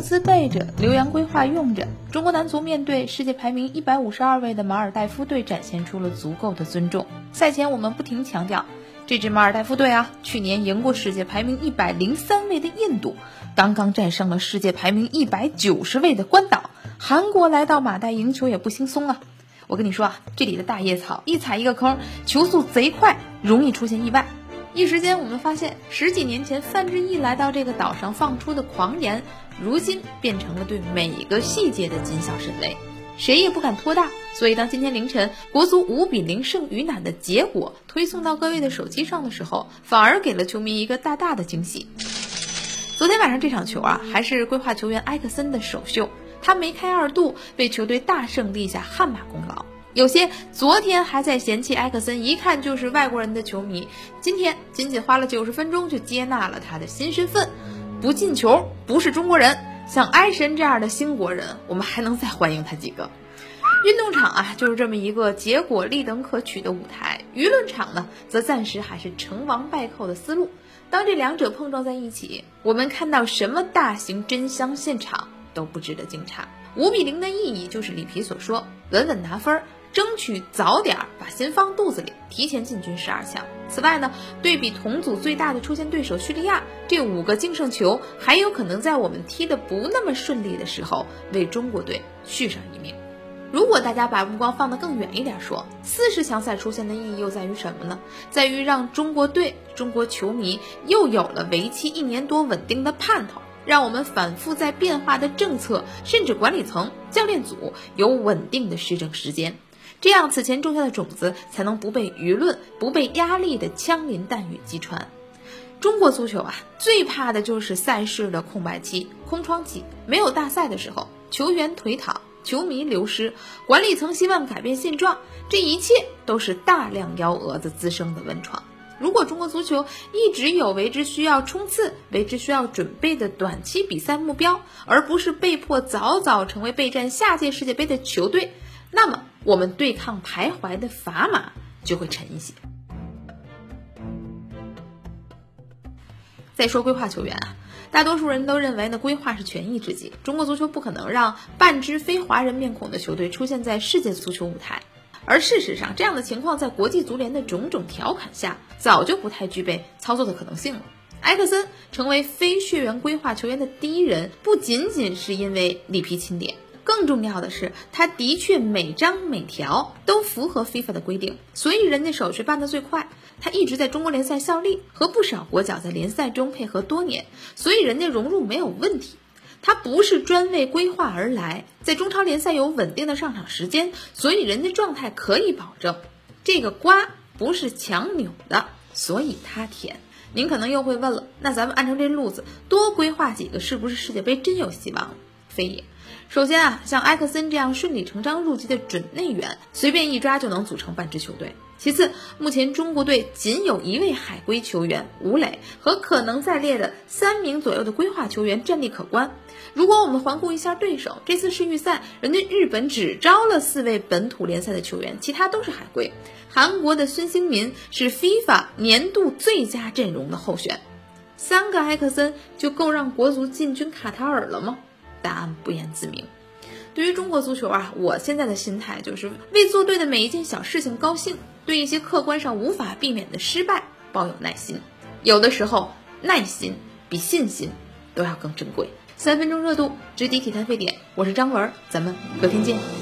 资备着，留洋规划用着。中国男足面对世界排名一百五十二位的马尔代夫队，展现出了足够的尊重。赛前我们不停强调，这支马尔代夫队啊，去年赢过世界排名一百零三位的印度，刚刚战胜了世界排名一百九十位的关岛。韩国来到马代赢球也不轻松啊！我跟你说啊，这里的大叶草一踩一个坑，球速贼快，容易出现意外。一时间，我们发现十几年前范志毅来到这个岛上放出的狂言，如今变成了对每一个细节的谨小慎微，谁也不敢托大。所以，当今天凌晨国足五比零胜于南的结果推送到各位的手机上的时候，反而给了球迷一个大大的惊喜。昨天晚上这场球啊，还是规划球员埃克森的首秀，他梅开二度，为球队大胜立下汗马功劳。有些昨天还在嫌弃埃克森，一看就是外国人的球迷，今天仅仅花了九十分钟就接纳了他的新身份，不进球不是中国人。像埃神这样的新国人，我们还能再欢迎他几个？运动场啊，就是这么一个结果立等可取的舞台；舆论场呢，则暂时还是成王败寇的思路。当这两者碰撞在一起，我们看到什么大型真香现场都不值得惊诧。五比零的意义就是里皮所说，稳稳拿分儿。争取早点把心放肚子里，提前进军十二强。此外呢，对比同组最大的出线对手叙利亚，这五个净胜球还有可能在我们踢得不那么顺利的时候，为中国队续上一命。如果大家把目光放得更远一点，说四十强赛出现的意义又在于什么呢？在于让中国队、中国球迷又有了为期一年多稳定的盼头。让我们反复在变化的政策，甚至管理层、教练组有稳定的施政时间。这样，此前种下的种子才能不被舆论、不被压力的枪林弹雨击穿。中国足球啊，最怕的就是赛事的空白期、空窗期。没有大赛的时候，球员颓躺，球迷流失，管理层希望改变现状，这一切都是大量幺蛾子滋生的温床。如果中国足球一直有为之需要冲刺、为之需要准备的短期比赛目标，而不是被迫早早成为备战下届世界杯的球队，那么。我们对抗徘徊的砝码就会沉一些。再说规划球员啊，大多数人都认为呢，规划是权宜之计。中国足球不可能让半支非华人面孔的球队出现在世界足球舞台，而事实上，这样的情况在国际足联的种种调侃下，早就不太具备操作的可能性了。埃克森成为非血缘规划球员的第一人，不仅仅是因为里皮钦点。更重要的是，他的确每张每条都符合 FIFA 的规定，所以人家手续办得最快。他一直在中国联赛效力，和不少国脚在联赛中配合多年，所以人家融入没有问题。他不是专为规划而来，在中超联赛有稳定的上场时间，所以人家状态可以保证。这个瓜不是强扭的，所以他甜。您可能又会问了，那咱们按照这路子多规划几个，是不是世界杯真有希望？非也。首先啊，像埃克森这样顺理成章入籍的准内援，随便一抓就能组成半支球队。其次，目前中国队仅有一位海归球员吴磊和可能在列的三名左右的规划球员战力可观。如果我们环顾一下对手，这次世预赛，人家日本只招了四位本土联赛的球员，其他都是海归。韩国的孙兴民是 FIFA 年度最佳阵容的候选，三个埃克森就够让国足进军卡塔尔了吗？答案不言自明。对于中国足球啊，我现在的心态就是为做对的每一件小事情高兴，对一些客观上无法避免的失败抱有耐心。有的时候，耐心比信心都要更珍贵。三分钟热度，直抵体坛沸点，我是张文，咱们隔天见。